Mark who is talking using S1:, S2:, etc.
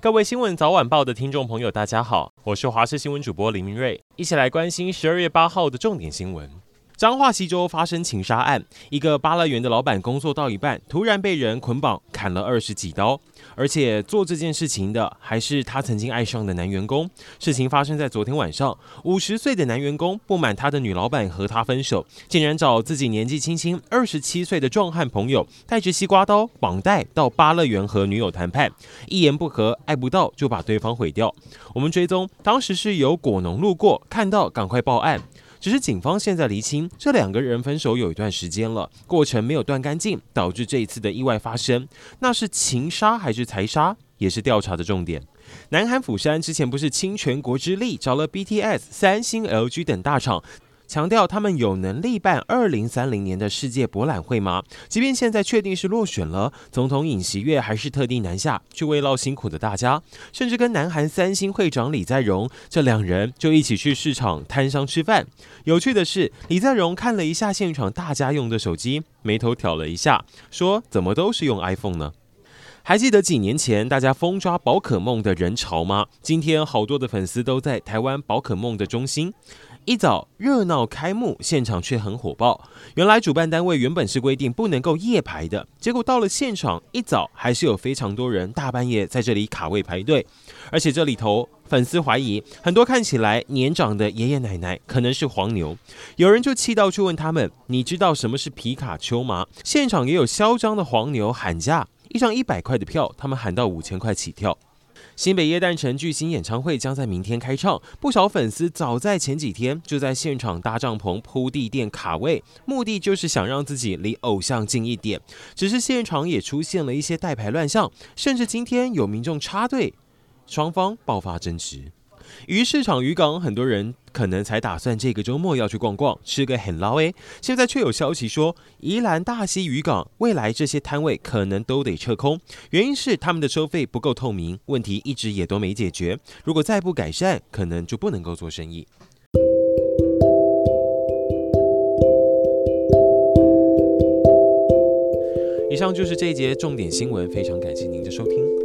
S1: 各位新闻早晚报的听众朋友，大家好，我是华视新闻主播林明瑞，一起来关心十二月八号的重点新闻。彰化溪州发生情杀案，一个芭乐园的老板工作到一半，突然被人捆绑砍了二十几刀，而且做这件事情的还是他曾经爱上的男员工。事情发生在昨天晚上，五十岁的男员工不满他的女老板和他分手，竟然找自己年纪轻轻二十七岁的壮汉朋友，带着西瓜刀绑带到芭乐园和女友谈判，一言不合爱不到就把对方毁掉。我们追踪，当时是有果农路过看到，赶快报案。只是警方现在厘清，这两个人分手有一段时间了，过程没有断干净，导致这一次的意外发生。那是情杀还是财杀，也是调查的重点。南韩釜山之前不是倾全国之力找了 BTS、三星、LG 等大厂。强调他们有能力办二零三零年的世界博览会吗？即便现在确定是落选了，总统尹锡悦还是特地南下去慰劳辛苦的大家，甚至跟南韩三星会长李在镕这两人就一起去市场摊商吃饭。有趣的是，李在镕看了一下现场大家用的手机，眉头挑了一下，说：“怎么都是用 iPhone 呢？”还记得几年前大家疯抓宝可梦的人潮吗？今天好多的粉丝都在台湾宝可梦的中心。一早热闹开幕，现场却很火爆。原来主办单位原本是规定不能够夜排的，结果到了现场一早还是有非常多人大半夜在这里卡位排队。而且这里头粉丝怀疑很多看起来年长的爷爷奶奶可能是黄牛，有人就气到去问他们：“你知道什么是皮卡丘吗？”现场也有嚣张的黄牛喊价，一张一百块的票，他们喊到五千块起跳。新北耶诞城巨星演唱会将在明天开唱，不少粉丝早在前几天就在现场搭帐篷、铺地垫、卡位，目的就是想让自己离偶像近一点。只是现场也出现了一些带牌乱象，甚至今天有民众插队，双方爆发争执。鱼市场渔港，很多人可能才打算这个周末要去逛逛，吃个很捞诶。现在却有消息说，宜兰大溪渔港未来这些摊位可能都得撤空，原因是他们的收费不够透明，问题一直也都没解决。如果再不改善，可能就不能够做生意。以上就是这一节重点新闻，非常感谢您的收听。